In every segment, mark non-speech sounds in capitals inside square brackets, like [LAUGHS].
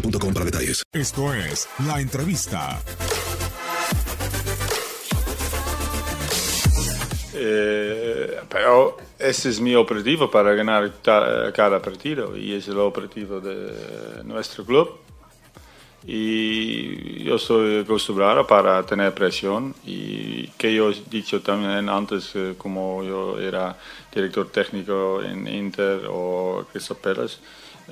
boostmobile.com para detalles. Esto es La Entrevista. Eh, pero ese es mi objetivo para ganar ta- cada partido y es el objetivo de nuestro club. Y yo estoy acostumbrado para tener presión y que yo he dicho también antes, eh, como yo era director técnico en Inter o Crystal Palace,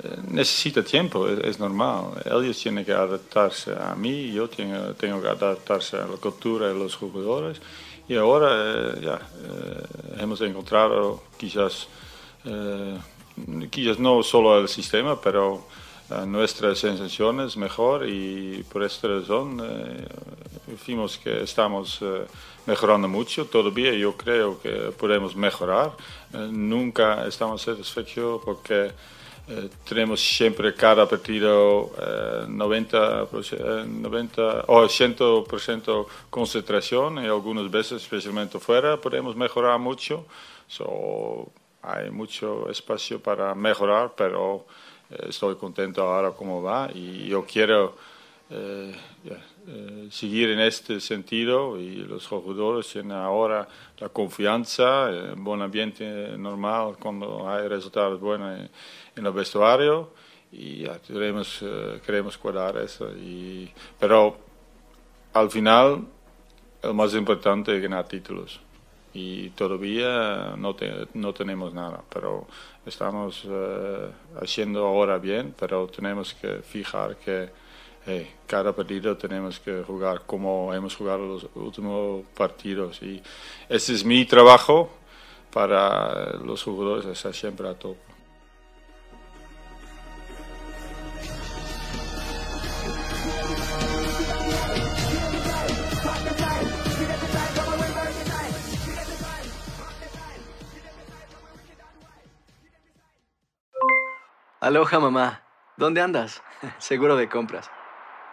eh, necesita tiempo, es, es normal. Ellos tienen que adaptarse a mí, yo tengo, tengo que adaptarse a la cultura de los jugadores. Y ahora eh, ya eh, hemos encontrado quizás, eh, quizás no solo el sistema, pero eh, nuestras sensaciones mejor y por esta razón vimos que estamos eh, mejorando mucho. Todavía yo creo que podemos mejorar. Eh, nunca estamos satisfechos porque eh, tenemos siempre cada partido eh, 90, eh, 90 o 100% concentración y algunas veces, especialmente fuera, podemos mejorar mucho. So, hay mucho espacio para mejorar, pero estoy contento ahora como va y yo quiero eh, eh, seguir en este sentido y los jugadores tienen ahora la confianza, eh, un buen ambiente normal cuando hay resultados buenos en, en el vestuario y ya, queremos, eh, queremos cuidar eso. Y, pero al final el más importante es ganar títulos y todavía no, te- no tenemos nada, pero estamos eh, haciendo ahora bien, pero tenemos que fijar que cada partido tenemos que jugar como hemos jugado los últimos partidos y ese es mi trabajo para los jugadores, estar siempre a tope. Aloha mamá, ¿dónde andas? [LAUGHS] Seguro de compras.